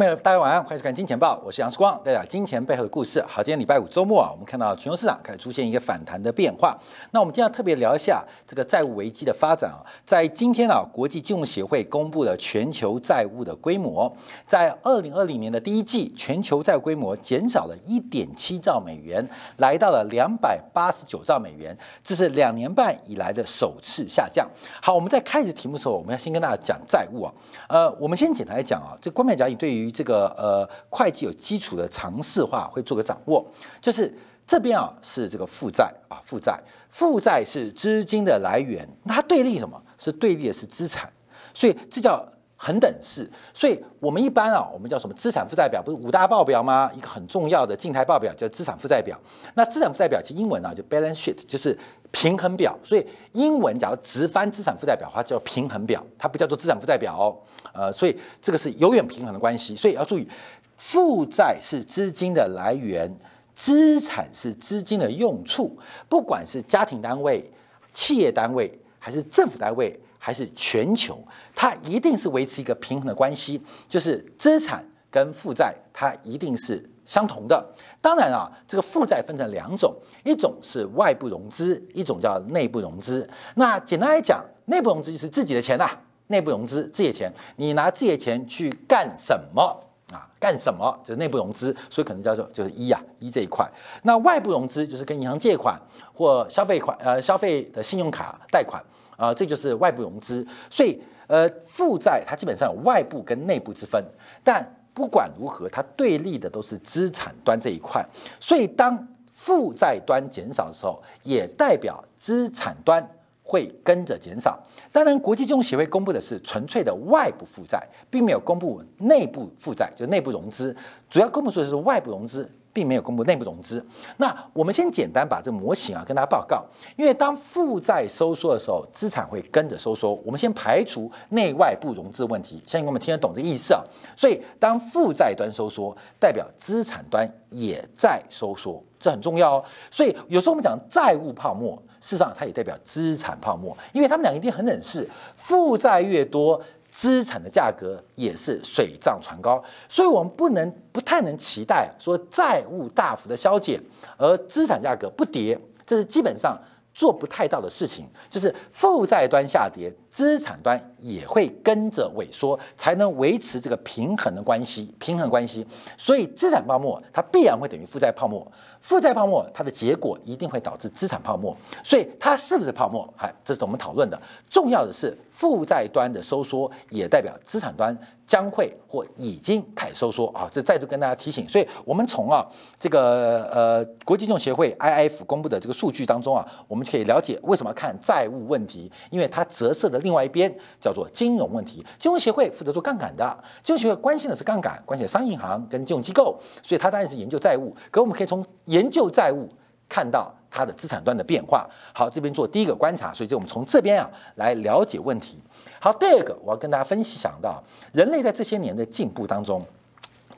朋友大家晚安，欢迎收看《金钱报》，我是杨世光，带大家金钱背后的故事。好，今天礼拜五周末啊，我们看到全球市场开始出现一个反弹的变化。那我们今天要特别聊一下这个债务危机的发展啊。在今天啊，国际金融协会公布了全球债务的规模，在二零二零年的第一季，全球债务规模减少了一点七兆美元，来到了两百八十九兆美元，这是两年半以来的首次下降。好，我们在开始题目的时候，我们要先跟大家讲债务啊。呃，我们先简单来讲啊，这关键讲义对于这个呃会计有基础的常识化会做个掌握，就是这边啊是这个负债啊负债，负债是资金的来源，那它对立什么？是对立的是资产，所以这叫恒等式。所以我们一般啊，我们叫什么资产负债表？不是五大报表吗？一个很重要的静态报表叫资产负债表。那资产负债表其实英文啊就 balance sheet，就是平衡表。所以英文假如直翻资产负债表的话叫平衡表，它不叫做资产负债表哦。呃，所以这个是永远平衡的关系，所以要注意，负债是资金的来源，资产是资金的用处。不管是家庭单位、企业单位，还是政府单位，还是全球，它一定是维持一个平衡的关系，就是资产跟负债它一定是相同的。当然啊，这个负债分成两种，一种是外部融资，一种叫内部融资。那简单来讲，内部融资就是自己的钱呐。内部融资，自己钱，你拿自己的钱去干什么啊？干什么？就是内部融资，所以可能叫做就是一啊一这一块。那外部融资就是跟银行借款或消费款，呃，消费的信用卡贷款啊，这就是外部融资。所以，呃，负债它基本上有外部跟内部之分，但不管如何，它对立的都是资产端这一块。所以，当负债端减少的时候，也代表资产端。会跟着减少。当然，国际金融协会公布的是纯粹的外部负债，并没有公布内部负债，就内部融资。主要公布出的是外部融资，并没有公布内部融资。那我们先简单把这个模型啊跟大家报告。因为当负债收缩的时候，资产会跟着收缩。我们先排除内外部融资问题，相信我们听得懂这个意思啊。所以，当负债端收缩，代表资产端也在收缩，这很重要哦。所以有时候我们讲债务泡沫。事实上，它也代表资产泡沫，因为他们俩一定很冷视，负债越多，资产的价格也是水涨船高，所以我们不能不太能期待说债务大幅的消减，而资产价格不跌，这是基本上做不太到的事情，就是负债端下跌，资产端也会跟着萎缩，才能维持这个平衡的关系，平衡关系，所以资产泡沫它必然会等于负债泡沫。负债泡沫，它的结果一定会导致资产泡沫，所以它是不是泡沫？哎，这是我们讨论的。重要的是，负债端的收缩也代表资产端将会或已经开始收缩啊！这再度跟大家提醒。所以，我们从啊这个呃国际金融协会 IF 公布的这个数据当中啊，我们可以了解为什么看债务问题，因为它折射的另外一边叫做金融问题。金融协会负责做杠杆的，金融协会关心的是杠杆，关心商业银行跟金融机构，所以它当然是研究债务。可我们可以从研究债务，看到它的资产端的变化。好，这边做第一个观察，所以就我们从这边啊来了解问题。好，第二个我要跟大家分析，想到人类在这些年的进步当中，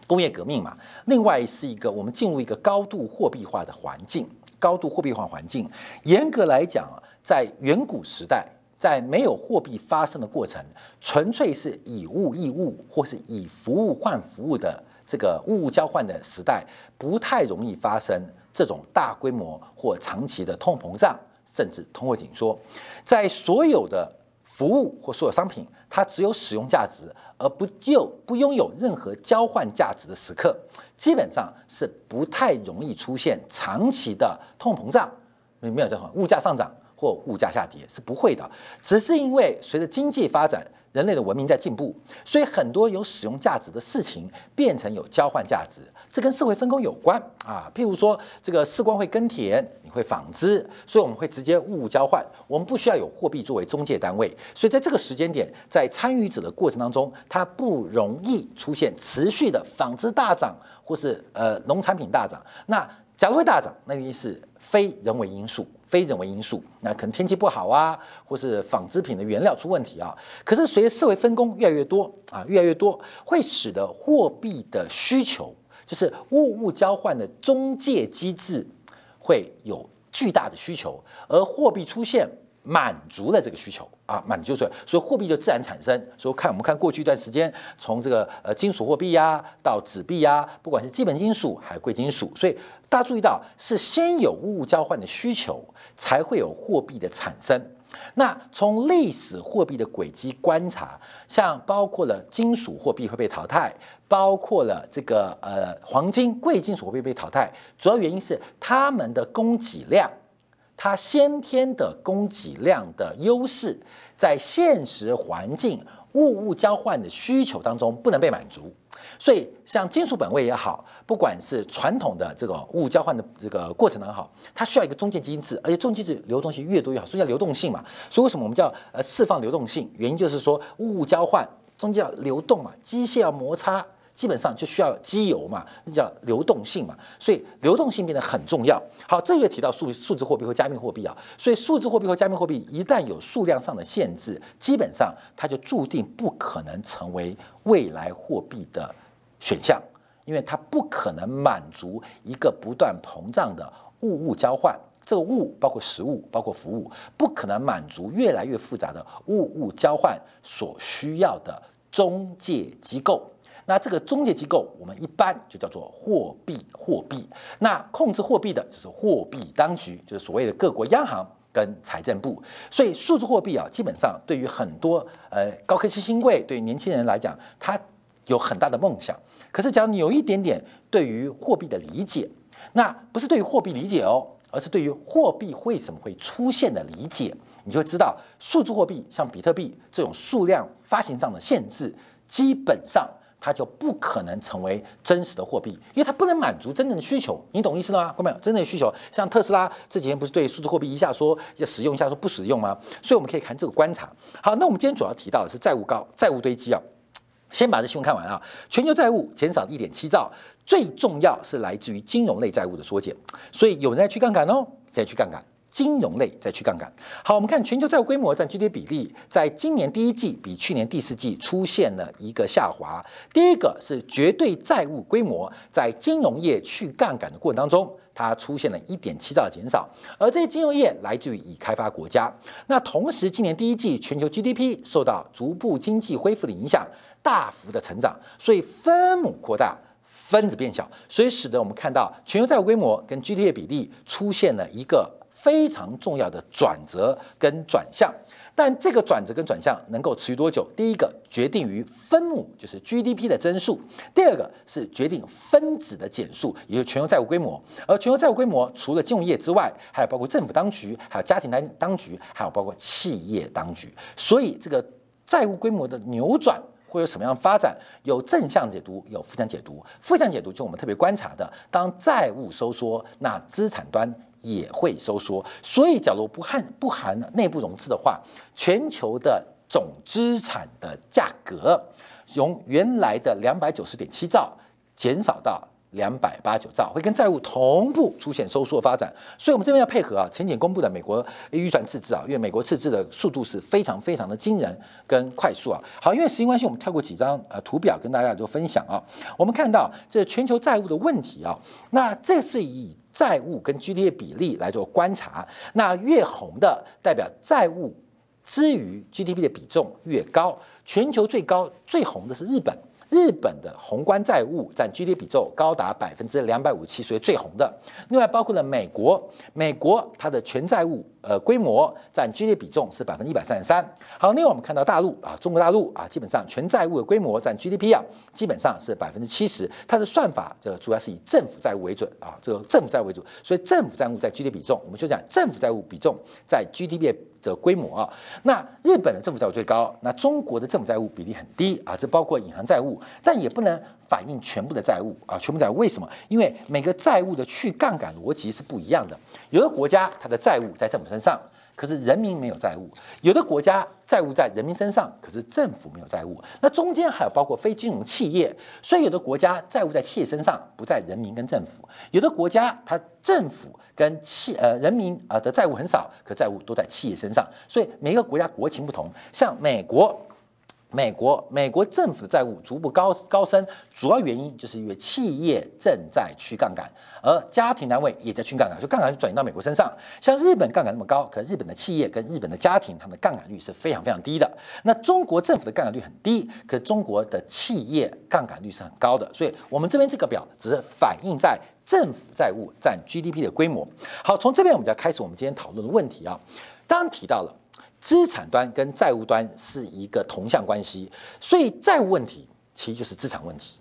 工业革命嘛，另外是一个我们进入一个高度货币化的环境，高度货币化环境。严格来讲，在远古时代，在没有货币发生的过程，纯粹是以物易物，或是以服务换服务的。这个物物交换的时代不太容易发生这种大规模或长期的通货膨胀，甚至通货紧缩。在所有的服务或所有商品，它只有使用价值，而不就不拥有任何交换价值的时刻，基本上是不太容易出现长期的通货膨胀，没有交换物价上涨或物价下跌是不会的，只是因为随着经济发展。人类的文明在进步，所以很多有使用价值的事情变成有交换价值，这跟社会分工有关啊。譬如说，这个士官会耕田，你会纺织，所以我们会直接物物交换，我们不需要有货币作为中介单位。所以在这个时间点，在参与者的过程当中，它不容易出现持续的纺织大涨，或是呃农产品大涨。那假如会大涨，那一定是非人为因素。非人为因素，那可能天气不好啊，或是纺织品的原料出问题啊。可是随着社会分工越来越多啊，越来越多，会使得货币的需求，就是物物交换的中介机制，会有巨大的需求。而货币出现，满足了这个需求啊，满足所以所以货币就自然产生。所以看我们看过去一段时间，从这个呃金属货币呀到纸币呀，不管是基本金属还是贵金属，所以大家注意到是先有物物交换的需求，才会有货币的产生。那从历史货币的轨迹观察，像包括了金属货币会被淘汰，包括了这个呃黄金贵金属货币被淘汰，主要原因是它们的供给量。它先天的供给量的优势，在现实环境物物交换的需求当中不能被满足，所以像金属本位也好，不管是传统的这个物物交换的这个过程也好，它需要一个中介机制，而且中介制流动性越多越好，所以叫流动性嘛。所以为什么我们叫呃释放流动性？原因就是说物物交换中间要流动嘛，机械要摩擦。基本上就需要机油嘛，那叫流动性嘛，所以流动性变得很重要。好，这月提到数数字货币和加密货币啊，所以数字货币和加密货币一旦有数量上的限制，基本上它就注定不可能成为未来货币的选项，因为它不可能满足一个不断膨胀的物物交换，这个物包括实物，包括服务，不可能满足越来越复杂的物物交换所需要的中介机构。那这个中介机构，我们一般就叫做货币货币。那控制货币的就是货币当局，就是所谓的各国央行跟财政部。所以数字货币啊，基本上对于很多呃高科技新贵，对于年轻人来讲，他有很大的梦想。可是只要你有一点点对于货币的理解，那不是对于货币理解哦，而是对于货币为什么会出现的理解，你就会知道数字货币像比特币这种数量发行上的限制，基本上。它就不可能成为真实的货币，因为它不能满足真正的需求。你懂意思了吗？各位，真正的需求，像特斯拉这几天不是对数字货币一下说要使用，一下说不使用吗？所以我们可以看这个观察。好，那我们今天主要提到的是债务高，债务堆积啊。先把这新闻看完啊。全球债务减少一点七兆，最重要是来自于金融类债务的缩减，所以有人在去杠杆哦，在去杠杆。金融类再去杠杆。好，我们看全球债务规模占 GDP 比例，在今年第一季比去年第四季出现了一个下滑。第一个是绝对债务规模在金融业去杠杆的过程当中，它出现了一点七兆的减少，而这些金融业来自于已开发国家。那同时，今年第一季全球 GDP 受到逐步经济恢复的影响，大幅的成长，所以分母扩大，分子变小，所以使得我们看到全球债务规模跟 GDP 比例出现了一个。非常重要的转折跟转向，但这个转折跟转向能够持续多久？第一个决定于分母，就是 GDP 的增速；第二个是决定分子的减速，也就是全球债务规模。而全球债务规模除了金融业之外，还有包括政府当局，还有家庭当当局，还有包括企业当局。所以这个债务规模的扭转会有什么样的发展？有正向解读，有负向解读。负向解读就我们特别观察的，当债务收缩，那资产端。也会收缩，所以假如不含不含内部融资的话，全球的总资产的价格从原来的两百九十点七兆减少到。两百八九兆会跟债务同步出现收缩发展，所以我们这边要配合啊，前景公布的美国预算赤字啊，因为美国赤字的速度是非常非常的惊人跟快速啊。好，因为时间关系，我们跳过几张呃图表跟大家做分享啊。我们看到这全球债务的问题啊，那这是以债务跟 GDP 比例来做观察，那越红的代表债务之于 GDP 的比重越高，全球最高最红的是日本。日本的宏观债务占 GDP 比重高达百分之两百五十七，属于最红的。另外包括了美国，美国它的全债务呃规模占 GDP 比重是百分之一百三十三。好，另外我们看到大陆啊，中国大陆啊，基本上全债务的规模占 GDP 啊，基本上是百分之七十。它的算法这主要是以政府债务为准啊，这个政府债务为主，所以政府债务在 GDP 比重，我们就讲政府债务比重在 GDP。的规模啊，那日本的政府债务最高，那中国的政府债务比例很低啊，这包括银行债务，但也不能反映全部的债务啊，全部债务为什么？因为每个债务的去杠杆逻辑是不一样的，有的国家它的债务在政府身上。可是人民没有债务，有的国家债务在人民身上，可是政府没有债务。那中间还有包括非金融企业，所以有的国家债务在企业身上，不在人民跟政府；有的国家它政府跟企呃人民啊的债务很少，可债务都在企业身上。所以每个国家国情不同，像美国。美国美国政府的债务逐步高高升，主要原因就是因为企业正在去杠杆，而家庭单位也在去杠杆，就杠杆就转移到美国身上。像日本杠杆那么高，可日本的企业跟日本的家庭，他们的杠杆率是非常非常低的。那中国政府的杠杆率很低，可中国的企业杠杆率是很高的。所以，我们这边这个表只是反映在政府债务占 GDP 的规模。好，从这边我们就要开始我们今天讨论的问题啊。刚刚提到了。资产端跟债务端是一个同向关系，所以债务问题其实就是资产问题。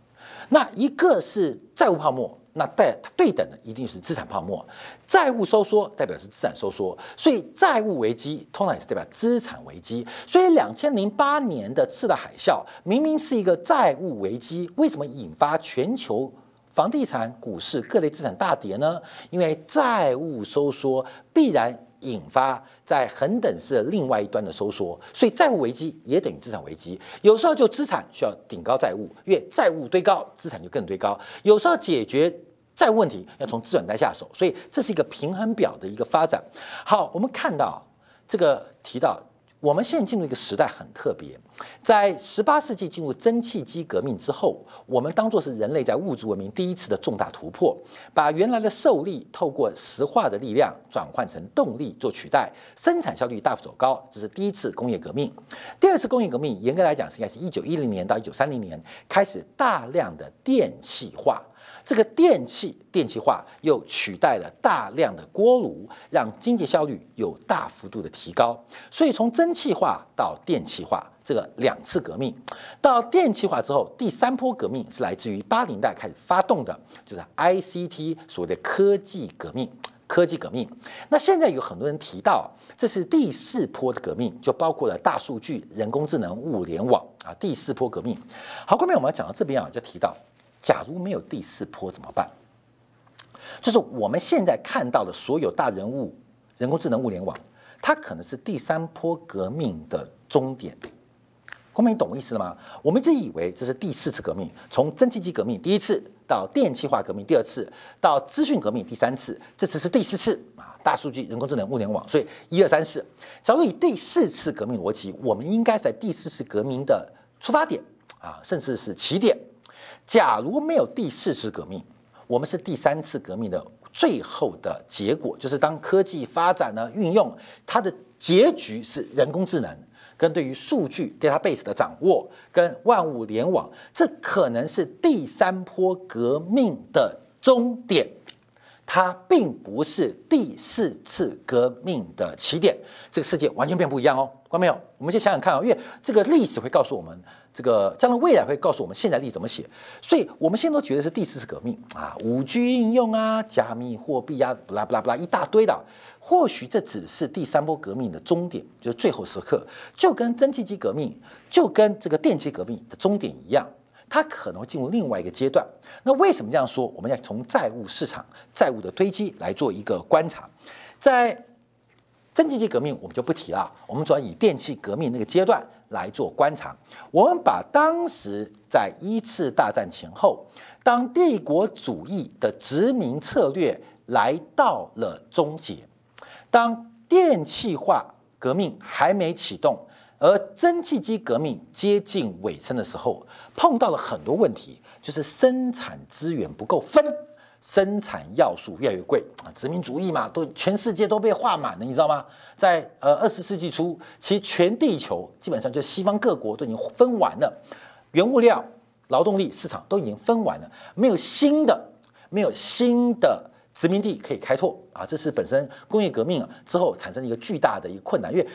那一个是债务泡沫，那代对等的一定是资产泡沫。债务收缩代表是资产收缩，所以债务危机通常也是代表资产危机。所以两千零八年的次贷海啸明明是一个债务危机，为什么引发全球房地产、股市各类资产大跌呢？因为债务收缩必然。引发在恒等式的另外一端的收缩，所以债务危机也等于资产危机。有时候就资产需要顶高债务，因为债务堆高，资产就更堆高。有时候解决债务问题要从资产端下手，所以这是一个平衡表的一个发展。好，我们看到这个提到。我们现在进入一个时代很特别，在十八世纪进入蒸汽机革命之后，我们当做是人类在物质文明第一次的重大突破，把原来的受力透过石化的力量转换成动力做取代，生产效率大幅走高，这是第一次工业革命。第二次工业革命严格来讲是应该是一九一零年到一九三零年开始大量的电气化。这个电气电气化又取代了大量的锅炉，让经济效率有大幅度的提高。所以从蒸汽化到电气化这个两次革命，到电气化之后，第三波革命是来自于八零代开始发动的，就是 ICT 所谓的科技革命。科技革命。那现在有很多人提到，这是第四波的革命，就包括了大数据、人工智能、物联网啊。第四波革命。好，后面我们要讲到这边啊，就提到。假如没有第四波怎么办？就是我们现在看到的所有大人物、人工智能、物联网，它可能是第三波革命的终点。公民，懂我意思了吗？我们一直以为这是第四次革命，从蒸汽机革命第一次到电气化革命第二次，到资讯革命第三次，这次是第四次啊！大数据、人工智能、物联网，所以一二三四。假如以第四次革命逻辑，我们应该在第四次革命的出发点啊，甚至是起点。假如没有第四次革命，我们是第三次革命的最后的结果，就是当科技发展呢运用，它的结局是人工智能跟对于数据 database 的掌握，跟万物联网，这可能是第三波革命的终点，它并不是第四次革命的起点，这个世界完全变不一样哦，看到没有？我们先想想看啊，因为这个历史会告诉我们。这个将来未来会告诉我们现在力怎么写，所以我们现在都觉得是第四次革命啊，五 G 应用啊，加密货币啊，不啦不啦不啦一大堆的。或许这只是第三波革命的终点，就是最后时刻，就跟蒸汽机革命，就跟这个电气革命的终点一样，它可能会进入另外一个阶段。那为什么这样说？我们要从债务市场、债务的堆积来做一个观察，在。蒸汽机革命我们就不提了，我们主要以电气革命那个阶段来做观察。我们把当时在一次大战前后，当帝国主义的殖民策略来到了终结，当电气化革命还没启动，而蒸汽机革命接近尾声的时候，碰到了很多问题，就是生产资源不够分。生产要素越来越贵啊，殖民主义嘛，都全世界都被画满了，你知道吗？在呃二十世纪初，其实全地球基本上就西方各国都已经分完了，原物料、劳动力市场都已经分完了，没有新的，没有新的殖民地可以开拓啊，这是本身工业革命之后产生一个巨大的一个困难，因为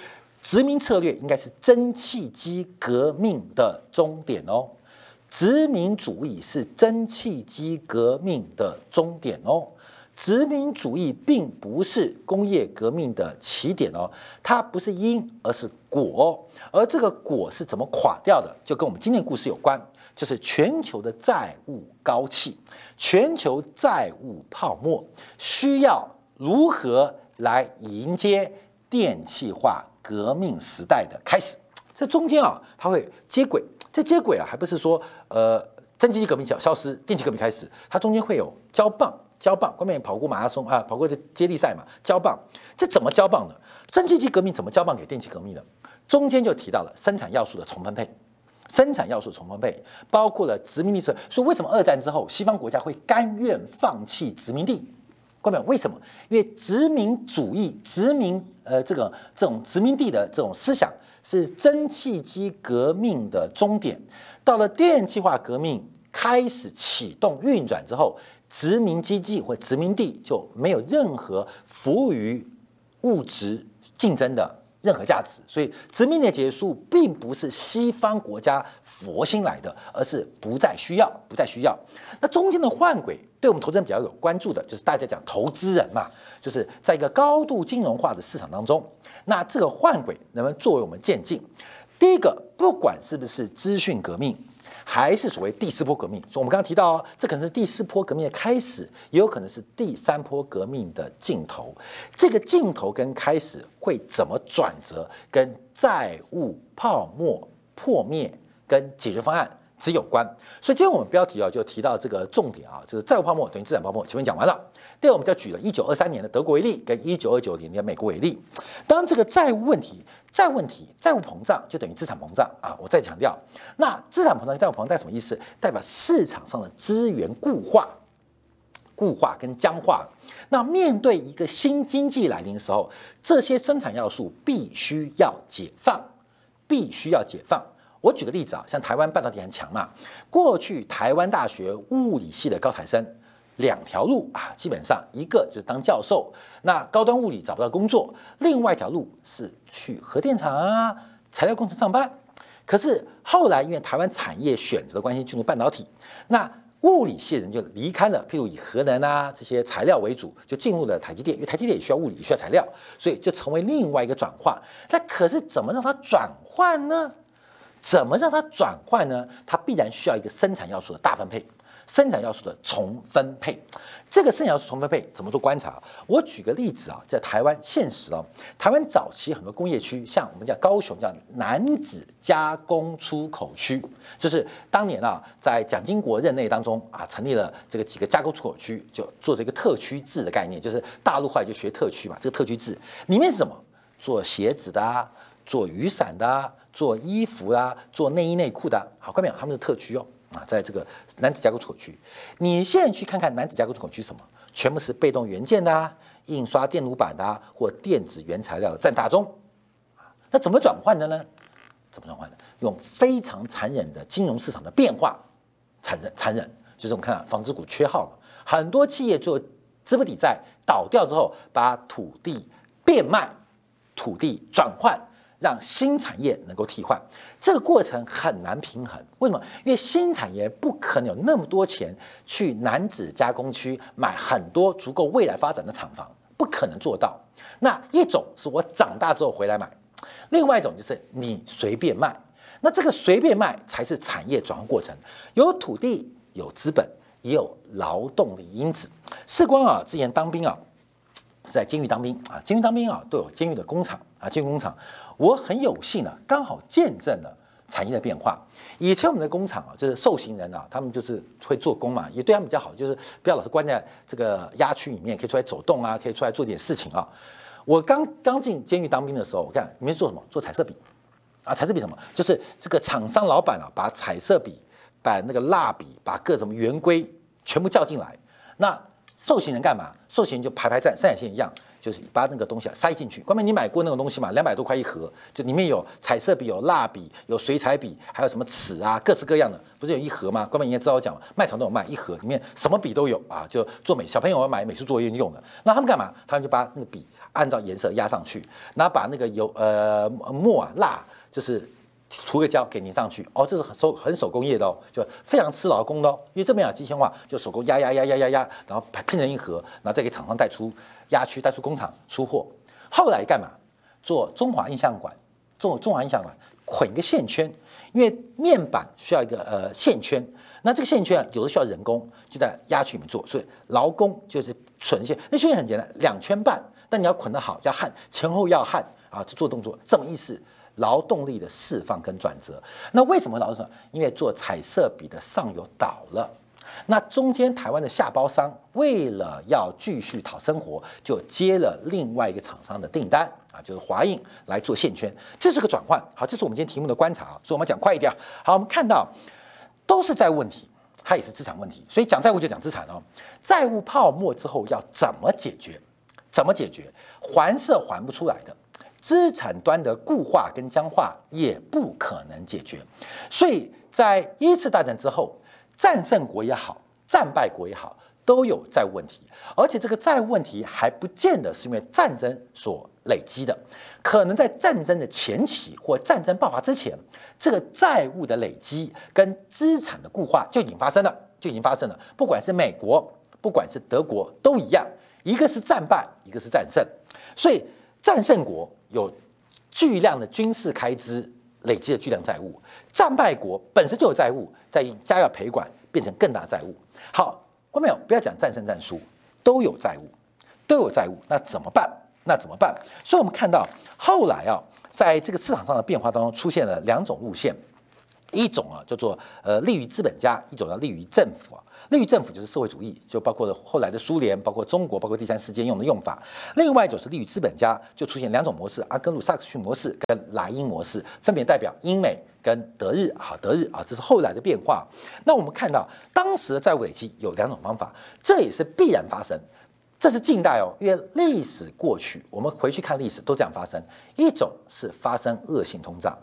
殖民策略应该是蒸汽机革命的终点哦。殖民主义是蒸汽机革命的终点哦，殖民主义并不是工业革命的起点哦，它不是因，而是果，而这个果是怎么垮掉的，就跟我们今天故事有关，就是全球的债务高企，全球债务泡沫，需要如何来迎接电气化革命时代的开始？这中间啊，它会接轨。这接轨啊，还不是说呃，蒸汽机革命消消失，电气革命开始，它中间会有交棒，交棒，后面跑过马拉松啊，跑过这接力赛嘛，交棒，这怎么交棒呢？蒸汽机革命怎么交棒给电气革命的？中间就提到了生产要素的重分配，生产要素重分配，包括了殖民地。所以为什么二战之后西方国家会甘愿放弃殖民地？为什么？因为殖民主义、殖民呃这个这种殖民地的这种思想是蒸汽机革命的终点。到了电气化革命开始启动运转之后，殖民基地或殖民地就没有任何服务于物质竞争的。任何价值，所以殖民的结束并不是西方国家佛心来的，而是不再需要，不再需要。那中间的换轨，对我们投资人比较有关注的，就是大家讲投资人嘛，就是在一个高度金融化的市场当中，那这个换轨能不能作为我们渐进？第一个，不管是不是资讯革命。还是所谓第四波革命，所以我们刚刚提到，这可能是第四波革命的开始，也有可能是第三波革命的尽头。这个尽头跟开始会怎么转折，跟债务泡沫破灭跟解决方案只有关。所以今天我们标题啊就提到这个重点啊，就是债务泡沫等于资产泡沫。前面讲完了。第二，我们就举了一九二三年的德国为例，跟一九二九年的美国为例。当这个债务问题、债务问题、债务膨胀，就等于资产膨胀啊！我再强调，那资产膨胀、债务膨胀什么意思？代表市场上的资源固化、固化跟僵化。那面对一个新经济来临的时候，这些生产要素必须要解放，必须要解放。我举个例子啊，像台湾半导体很强嘛，过去台湾大学物理系的高材生。两条路啊，基本上一个就是当教授，那高端物理找不到工作；另外一条路是去核电厂啊、材料工程上班。可是后来因为台湾产业选择的关系进入半导体，那物理系人就离开了，譬如以核能啊这些材料为主，就进入了台积电，因为台积电也需要物理、需要材料，所以就成为另外一个转化。那可是怎么让它转换呢？怎么让它转换呢？它必然需要一个生产要素的大分配。生产要素的重分配，这个生产要素重分配怎么做观察？我举个例子啊，在台湾现实哦，台湾早期很多工业区，像我们叫高雄叫男子加工出口区，就是当年啊，在蒋经国任内当中啊，成立了这个几个加工出口区，就做这个特区制的概念，就是大陆话就学特区嘛，这个特区制里面是什么？做鞋子的，啊做雨伞的，啊做衣服啦，做内衣内裤的，好，看没有？他们是特区哦。啊，在这个男子加工出口区，你现在去看看男子加工出口区什么？全部是被动元件的啊、印刷电路板的啊或电子原材料占大宗。那怎么转换的呢？怎么转换的？用非常残忍的金融市场的变化，残忍残忍，就是我们看纺织股缺号了，很多企业做资不抵债倒掉之后，把土地变卖，土地转换。让新产业能够替换，这个过程很难平衡。为什么？因为新产业不可能有那么多钱去男子加工区买很多足够未来发展的厂房，不可能做到。那一种是我长大之后回来买，另外一种就是你随便卖。那这个随便卖才是产业转换过程，有土地、有资本，也有劳动力因子。事关啊，之前当兵啊，在监狱当兵啊，监狱当兵啊，都有监狱的工厂啊，监狱工厂。我很有幸呢，刚好见证了产业的变化。以前我们的工厂啊，就是受刑人啊，他们就是会做工嘛，也对他们比较好，就是不要老是关在这个压区里面，可以出来走动啊，可以出来做点事情啊。我刚刚进监狱当兵的时候，我看你们做什么？做彩色笔啊？彩色笔什么？就是这个厂商老板啊，把彩色笔、把那个蜡笔、把各种圆规全部叫进来。那受刑人干嘛？受刑人就排排站，三眼线一样。就是把那个东西塞进去。关明你买过那种东西吗？两百多块一盒，就里面有彩色笔、有蜡笔、有水彩笔，还有什么尺啊，各式各样的，不是有一盒吗？关明应该知道我讲，卖场都有卖一盒，里面什么笔都有啊，就做美小朋友要买美术作业用的。那他们干嘛？他们就把那个笔按照颜色压上去，然后把那个油呃墨啊蜡就是。涂个胶给您上去哦，这是很手很手工业的哦，就非常吃劳工的哦。因为这边啊机械化，就手工压压压压压压，然后拼成一盒，然后再给厂商带出压区，带出工厂出货。后来干嘛？做中华印象馆，做中华印象馆捆一个线圈，因为面板需要一个呃线圈，那这个线圈有的需要人工，就在压区里面做，所以劳工就是存线。那线圈很简单，两圈半，但你要捆得好，要焊前后要焊啊，做动作这么意思。劳动力的释放跟转折，那为什么劳动因为做彩色笔的上游倒了，那中间台湾的下包商为了要继续讨生活，就接了另外一个厂商的订单啊，就是华映来做线圈，这是个转换。好，这是我们今天题目的观察啊，所以我们讲快一点。好，我们看到都是债务问题，它也是资产问题，所以讲债务就讲资产哦。债务泡沫之后要怎么解决？怎么解决？还是还不出来的，资产端的固化跟僵化也不可能解决。所以在一次大战之后。战胜国也好，战败国也好，都有债务问题，而且这个债务问题还不见得是因为战争所累积的，可能在战争的前期或战争爆发之前，这个债务的累积跟资产的固化就已经发生了，就已经发生了。不管是美国，不管是德国，都一样，一个是战败，一个是战胜，所以战胜国有巨量的军事开支。累积的巨量债务，战败国本身就有债务，再加要赔款，变成更大债务。好，观众朋友，不要讲战胜战输，都有债务，都有债务，那怎么办？那怎么办？所以我们看到后来啊，在这个市场上的变化当中，出现了两种路线，一种啊叫做呃利于资本家，一种叫利于政府啊。利于政府就是社会主义，就包括了后来的苏联，包括中国，包括第三世界用的用法。另外一种是利于资本家，就出现两种模式：阿根鲁萨克逊模式跟莱茵模式，分别代表英美跟德日。好，德日啊，这是后来的变化。那我们看到当时的债务危机有两种方法，这也是必然发生。这是近代哦，因为历史过去，我们回去看历史都这样发生。一种是发生恶性通胀，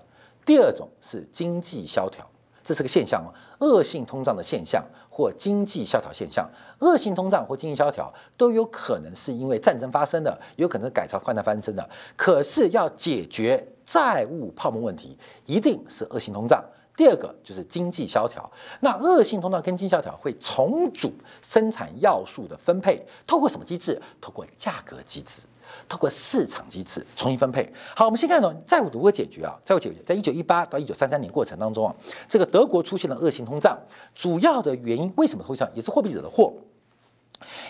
第二种是经济萧条。这是个现象哦，恶性通胀的现象或经济萧条现象，恶性通胀或经济萧条都有可能是因为战争发生的，有可能是改朝换代发生的。可是要解决债务泡沫问题，一定是恶性通胀。第二个就是经济萧条，那恶性通胀跟经济萧条会重组生产要素的分配，透过什么机制？透过价格机制。透过市场机制重新分配。好，我们先看到债务如何解决啊？债务解决，在一九一八到一九三三年过程当中啊，这个德国出现了恶性通胀，主要的原因为什么会这样？也是货币者的祸。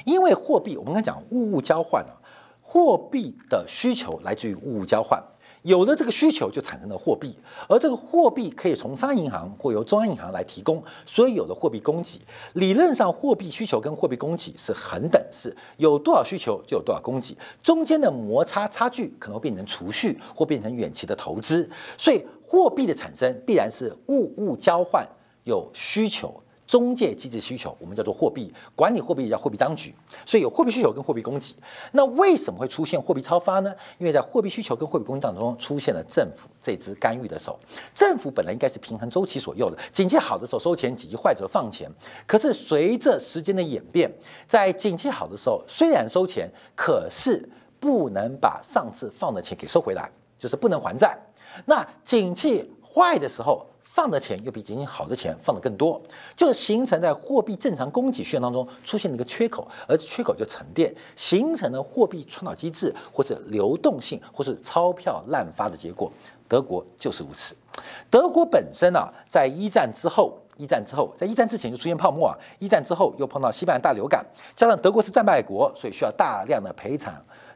因为货币，我们刚讲物物交换啊，货币的需求来自于物物交换。有了这个需求，就产生了货币，而这个货币可以从商业银行或由中央银行来提供，所以有了货币供给。理论上，货币需求跟货币供给是恒等式，有多少需求就有多少供给，中间的摩擦差距可能会变成储蓄或变成远期的投资。所以，货币的产生必然是物物交换，有需求。中介机制需求，我们叫做货币管理，货币叫货币当局，所以有货币需求跟货币供给。那为什么会出现货币超发呢？因为在货币需求跟货币供给当中出现了政府这只干预的手。政府本来应该是平衡周期左右的，景气好的时候收钱，景气坏的时候放钱。可是随着时间的演变，在景气好的时候虽然收钱，可是不能把上次放的钱给收回来，就是不能还债。那景气坏的时候。放的钱又比仅仅好的钱放的更多，就形成在货币正常供给需要当中出现了一个缺口，而缺口就沉淀，形成了货币传导机制，或是流动性，或是钞票滥发的结果。德国就是如此。德国本身啊，在一战之后，一战之后，在一战之前就出现泡沫啊，一战之后又碰到西班牙大流感，加上德国是战败国，所以需要大量的赔偿。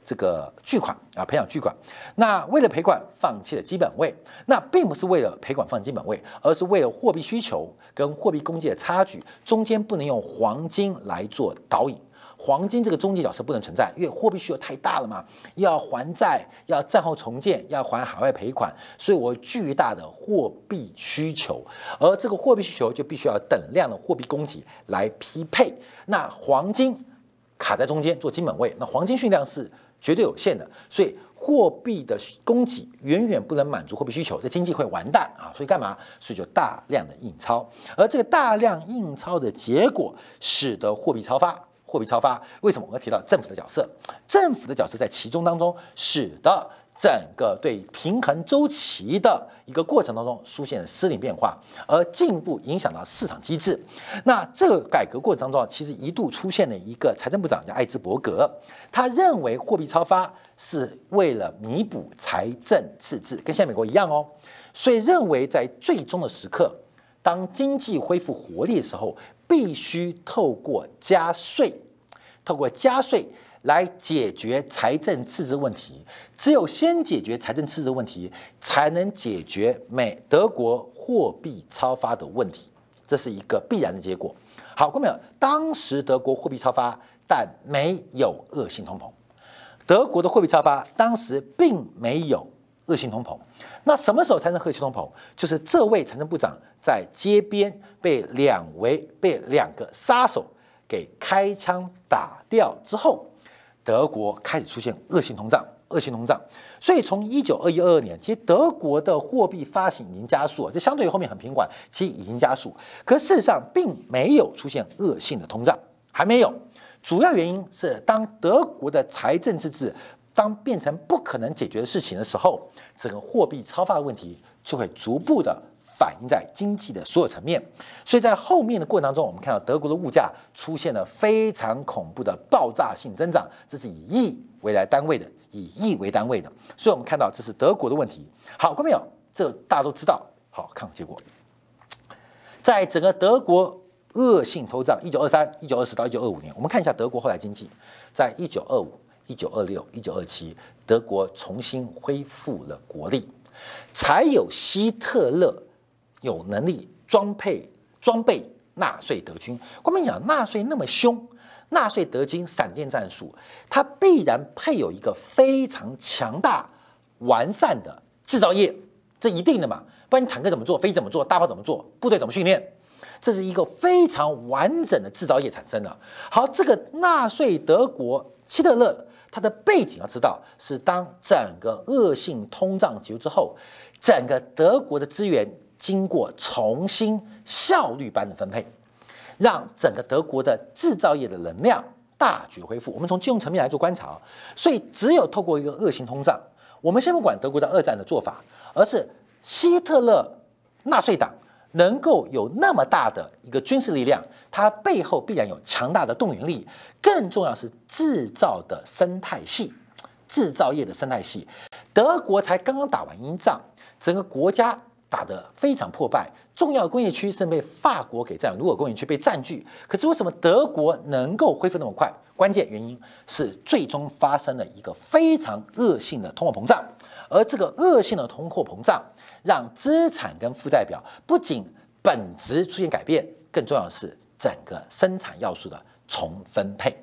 这个巨款啊，培养巨款，那为了赔款放弃了基本位，那并不是为了赔款放基本位，而是为了货币需求跟货币供给的差距，中间不能用黄金来做导引，黄金这个中介角色不能存在，因为货币需求太大了嘛，要还债，要战后重建，要还海外赔款，所以我巨大的货币需求，而这个货币需求就必须要等量的货币供给来匹配，那黄金卡在中间做金本位，那黄金训量是。绝对有限的，所以货币的供给远远不能满足货币需求，这经济会完蛋啊！所以干嘛？所以就大量的印钞，而这个大量印钞的结果，使得货币超发。货币超发，为什么？我们提到政府的角色，政府的角色在其中当中，使得。整个对平衡周期的一个过程当中出现了失灵变化，而进一步影响到市场机制。那这个改革过程当中，其实一度出现了一个财政部长叫艾兹伯格，他认为货币超发是为了弥补财政赤字，跟现在美国一样哦，所以认为在最终的时刻，当经济恢复活力的时候，必须透过加税，透过加税。来解决财政赤字问题，只有先解决财政赤字问题，才能解决美德国货币超发的问题，这是一个必然的结果。好，各位朋友，当时德国货币超发，但没有恶性通膨。德国的货币超发当时并没有恶性通膨。那什么时候才能恶性通膨？就是这位财政部长在街边被两位被两个杀手给开枪打掉之后，德国开始出现恶性通胀。恶性通胀，所以从一九二一二二年，其实德国的货币发行已经加速，这相对于后面很平缓，其实已经加速。可事实上并没有出现恶性的通胀，还没有。主要原因是当德国的财政赤字当变成不可能解决的事情的时候，整个货币超发的问题就会逐步的反映在经济的所有层面。所以在后面的过程当中，我们看到德国的物价出现了非常恐怖的爆炸性增长，这是以亿为来单位的。以亿为单位的，所以我们看到这是德国的问题。好，看到没有？这大家都知道。好看结果，在整个德国恶性通胀，一九二三、一九二四到一九二五年，我们看一下德国后来经济，在一九二五、一九二六、一九二七，德国重新恢复了国力，才有希特勒有能力装配装备纳粹德军。我们讲纳粹那么凶。纳粹德军闪电战术，它必然配有一个非常强大、完善的制造业，这一定的嘛？不然你坦克怎么做？飞机怎么做？大炮怎么做？部队怎么训练？这是一个非常完整的制造业产生的。好，这个纳粹德国希特勒，它的背景要知道，是当整个恶性通胀结束之后，整个德国的资源经过重新效率般的分配。让整个德国的制造业的能量大举恢复。我们从金融层面来做观察，所以只有透过一个恶性通胀，我们先不管德国的二战的做法，而是希特勒纳粹党能够有那么大的一个军事力量，它背后必然有强大的动员力。更重要是制造的生态系，制造业的生态系。德国才刚刚打完一仗，整个国家。打得非常破败，重要的工业区甚至被法国给占，如果工业区被占据，可是为什么德国能够恢复那么快？关键原因是最终发生了一个非常恶性的通货膨胀，而这个恶性的通货膨胀让资产跟负债表不仅本质出现改变，更重要的是整个生产要素的重分配，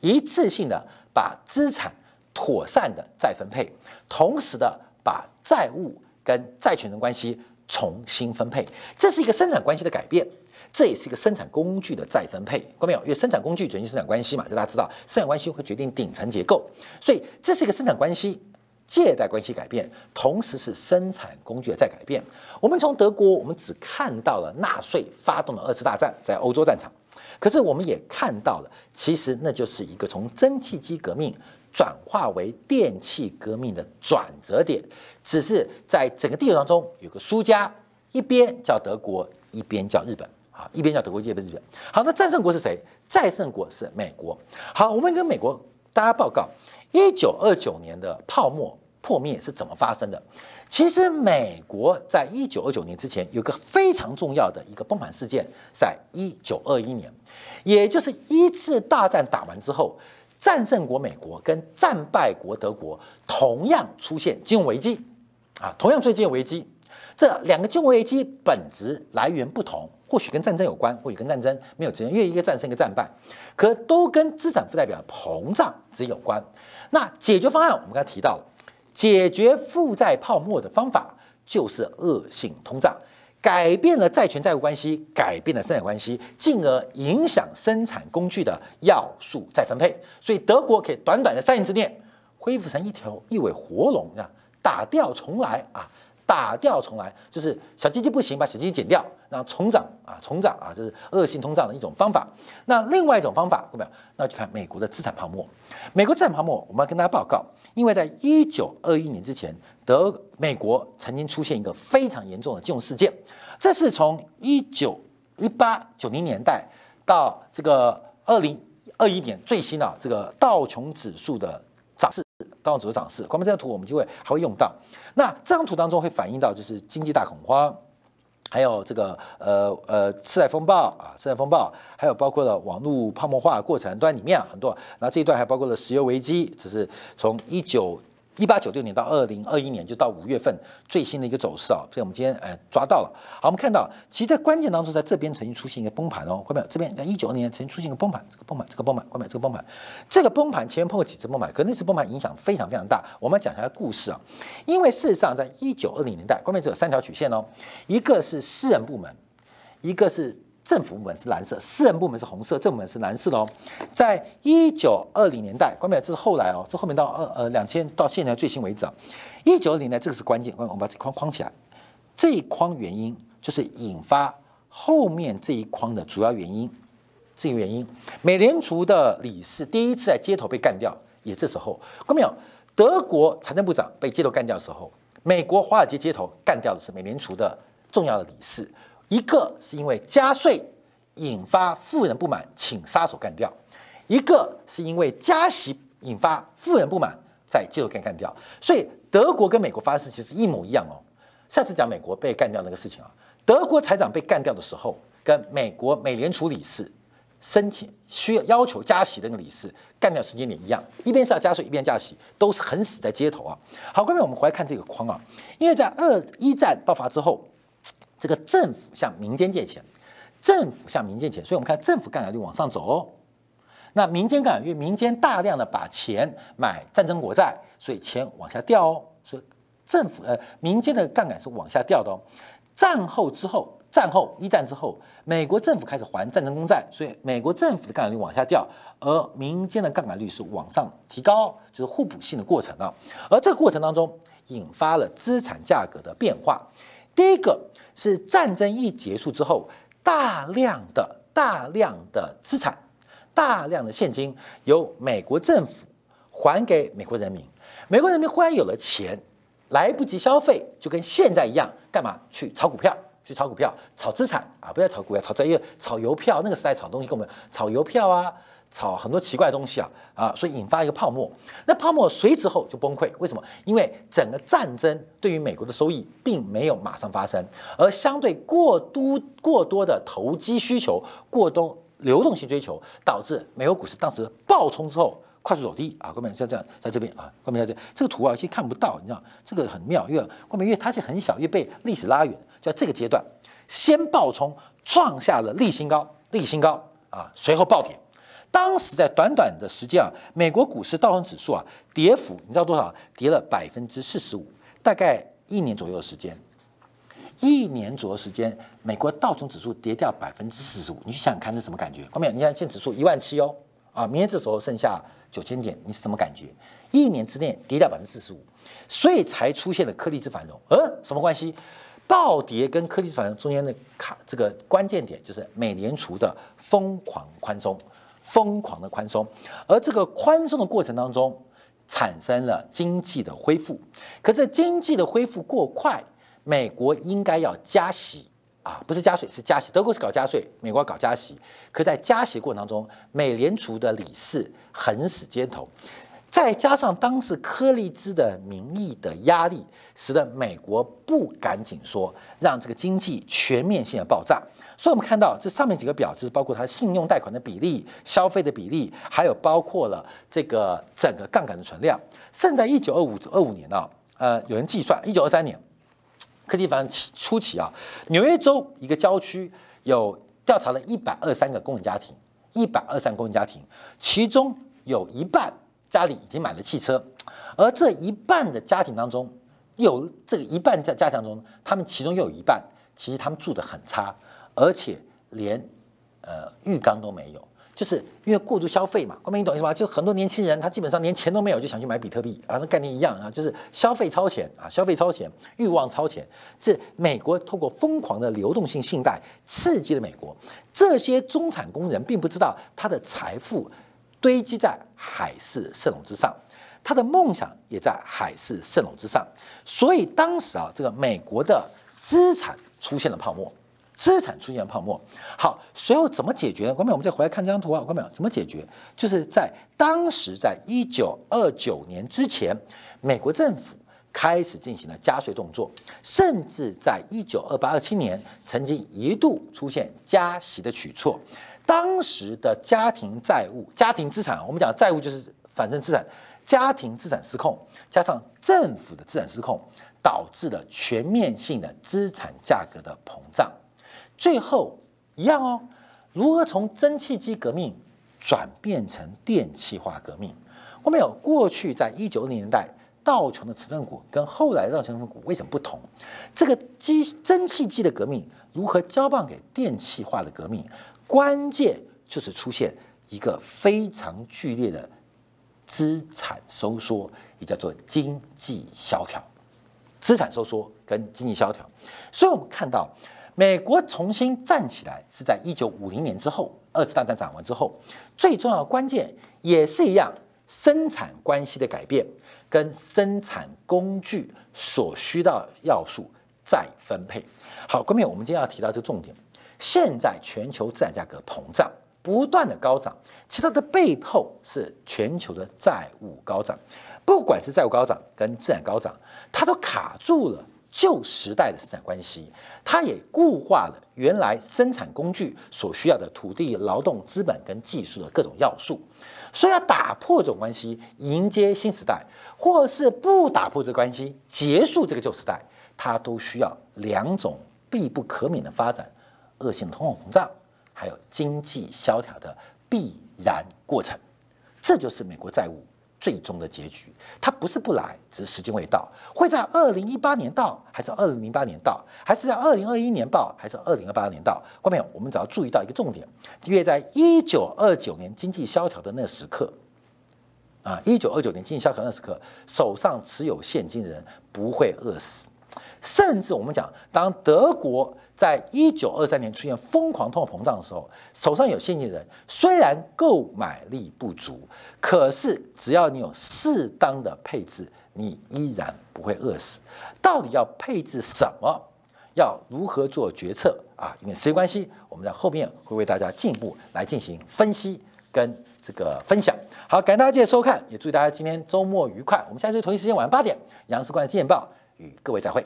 一次性的把资产妥善的再分配，同时的把债务跟债权人关系。重新分配，这是一个生产关系的改变，这也是一个生产工具的再分配，看到没有？因为生产工具决定生产关系嘛，这大家知道，生产关系会决定顶层结构，所以这是一个生产关系、借贷关系改变，同时是生产工具的再改变。我们从德国，我们只看到了纳粹发动了二次大战在欧洲战场，可是我们也看到了，其实那就是一个从蒸汽机革命。转化为电气革命的转折点，只是在整个地球当中有个输家，一边叫德国，一边叫日本，啊，一边叫德国，一边日本。好，那战胜国是谁？战胜国是美国。好，我们跟美国大家报告，一九二九年的泡沫破灭是怎么发生的？其实美国在一九二九年之前有个非常重要的一个崩盘事件，在一九二一年，也就是一次大战打完之后。战胜国美国跟战败国德国同样出现金融危机，啊，同样出现金融危机。这两个金融危机本质来源不同，或许跟战争有关，或许跟战争没有直接，因为一个战胜一个战败，可都跟资产负债表膨胀直接有关。那解决方案我们刚才提到了，解决负债泡沫的方法就是恶性通胀。改变了债权债务关系，改变了生产关系，进而影响生产工具的要素再分配。所以德国可以短短的三年之内恢复成一条一尾活龙啊，打掉重来啊，打掉重来，就是小鸡鸡不行，把小鸡鸡减掉，然后重长啊，重长啊，这是恶性通胀的一种方法。那另外一种方法，有没有？那就看美国的资产泡沫。美国资产泡沫，我们要跟大家报告，因为在一九二一年之前。德美国曾经出现一个非常严重的金融事件，这是从一九一八九零年代到这个二零二一年最新的这个道琼指数的，道琼指数涨势。光看这张图，我们就会还会用到。那这张图当中会反映到就是经济大恐慌，还有这个呃呃次贷风暴啊，次贷风暴，还有包括了网络泡沫化过程端里面很多。然后这一段还包括了石油危机，这是从一九。一八九六年到二零二一年，就到五月份最新的一个走势啊，所以我们今天呃抓到了。好，我们看到，其实，在关键当中，在这边曾经出现一个崩盘哦，看到？这边在一九二年曾经出现一个崩盘，这个崩盘，这个崩盘，看到？这个崩盘，这个崩盘前面碰过几次崩盘，可那次崩盘影响非常非常大。我们讲一下故事啊，因为事实上，在一九二零年代，关键只有三条曲线哦，一个是私人部门，一个是。政府部门是蓝色，私人部门是红色，政府部门是蓝色的哦。在一九二零年代，关键这是后来哦，这后面到二呃两千到现在最新为止啊。一九二零年代这个是关键，我们把这框框起来。这一框原因就是引发后面这一框的主要原因。这个原因，美联储的理事第一次在街头被干掉，也这时候，看到没有？德国财政部长被街头干掉的时候，美国华尔街街头干掉的是美联储的重要的理事。一个是因为加税引发富人不满，请杀手干掉；一个是因为加息引发富人不满，在街头干干掉。所以德国跟美国发生其实一模一样哦。下次讲美国被干掉那个事情啊，德国财长被干掉的时候，跟美国美联储理事申请需要要求加息的那个理事干掉时间点一样，一边是要加税，一边加息，都是很死在街头啊。好，各位，我们回来看这个框啊，因为在二一战爆发之后。这个政府向民间借钱，政府向民间借钱，所以我们看政府杠杆率往上走。那民间杠杆率，民间大量的把钱买战争国债，所以钱往下掉哦。所以政府呃民间的杠杆是往下掉的哦。战后之后，战后一战之后，美国政府开始还战争公债，所以美国政府的杠杆率往下掉，而民间的杠杆率是往上提高，就是互补性的过程啊。而这个过程当中，引发了资产价格的变化。第一个是战争一结束之后，大量的大量的资产、大量的现金由美国政府还给美国人民，美国人民忽然有了钱，来不及消费，就跟现在一样，干嘛去炒股票？去炒股票、炒资产啊？不要炒股票，炒这个炒邮票。那个时代炒东西，跟我们炒邮票啊。炒很多奇怪的东西啊啊，所以引发一个泡沫。那泡沫随之后就崩溃，为什么？因为整个战争对于美国的收益并没有马上发生，而相对过多过多的投机需求、过多流动性追求，导致美国股市当时暴冲之后快速走低啊。后面像这样在这边啊，后面在这这个图啊，其实看不到，你知道这个很妙，因为后面因为它是很小，因为被历史拉远，就这个阶段先暴冲，创下了历新高，历新高啊，随后暴跌。当时在短短的时间啊，美国股市道琼指数啊，跌幅你知道多少？跌了百分之四十五，大概一年左右的时间，一年左右时间，美国道琼指数跌掉百分之四十五，你去想想看，是什么感觉？后面你看现指数一万七哦，啊，明天这时候剩下九千点，你是什么感觉？一年之内跌掉百分之四十五，所以才出现了颗粒之繁荣。呃，什么关系？暴跌跟颗粒之繁荣中间的卡，这个关键点就是美联储的疯狂宽松。疯狂的宽松，而这个宽松的过程当中，产生了经济的恢复。可这经济的恢复过快，美国应该要加息啊，不是加税，是加息。德国是搞加税，美国搞加息。可在加息过程当中，美联储的理事横死街头。再加上当时柯立兹的民意的压力，使得美国不敢紧缩，让这个经济全面性的爆炸。所以，我们看到这上面几个表，就是包括它信用贷款的比例、消费的比例，还有包括了这个整个杠杆的存量。甚至在一九二五二五年啊，呃，有人计算一九二三年，柯蒂凡初期啊，纽约州一个郊区有调查了一百二三个工人家庭，一百二三个工人家庭，其中有一半。家里已经买了汽车，而这一半的家庭当中，有这个一半家家庭中，他们其中又有一半，其实他们住的很差，而且连呃浴缸都没有，就是因为过度消费嘛。后面你懂意思吗？就很多年轻人他基本上连钱都没有，就想去买比特币啊，那概念一样啊，就是消费超前啊，消费超前，欲望超前。这美国透过疯狂的流动性信贷刺激了美国，这些中产工人并不知道他的财富。堆积在海市蜃楼之上，他的梦想也在海市蜃楼之上，所以当时啊，这个美国的资产出现了泡沫，资产出现了泡沫。好，随后怎么解决呢？观众我们再回来看这张图啊，观众怎么解决？就是在当时，在一九二九年之前，美国政府开始进行了加税动作，甚至在一九二八二七年，曾经一度出现加息的举措。当时的家庭债务、家庭资产，我们讲债务就是反正资产，家庭资产失控，加上政府的资产失控，导致了全面性的资产价格的膨胀。最后一样哦，如何从蒸汽机革命转变成电气化革命？我们有过去在一九零年代道琼的成分股跟后来的道琼成分股为什么不同？这个机蒸汽机的革命如何交棒给电气化的革命？关键就是出现一个非常剧烈的资产收缩，也叫做经济萧条。资产收缩跟经济萧条，所以我们看到美国重新站起来是在一九五零年之后，二次大战打完之后，最重要的关键也是一样，生产关系的改变跟生产工具所需的要素再分配。好，各位，我们今天要提到这个重点，现在全球资产价格膨胀不断的高涨，其它的背后是全球的债务高涨。不管是债务高涨跟资产高涨，它都卡住了旧时代的生产关系，它也固化了原来生产工具所需要的土地、劳动、资本跟技术的各种要素。所以要打破这种关系，迎接新时代，或是不打破这关系，结束这个旧时代，它都需要两种必不可免的发展：恶性通货膨胀，还有经济萧条的必然过程。这就是美国债务。最终的结局，它不是不来，只是时间未到。会在二零一八年到，还是二零零八年到，还是在二零二一年到，还是二零二八年到？观众朋友，我们只要注意到一个重点：，因为在一九二九年经济萧条的那时刻，啊，一九二九年经济萧条那时刻，手上持有现金的人不会饿死。甚至我们讲，当德国在一九二三年出现疯狂通货膨胀的时候，手上有现金的人虽然购买力不足，可是只要你有适当的配置，你依然不会饿死。到底要配置什么？要如何做决策啊？因为时间关系，我们在后面会为大家进一步来进行分析跟这个分享。好，感谢大家继续收看，也祝大家今天周末愉快。我们下次同一时间晚上八点，杨世冠的《见报》与各位再会。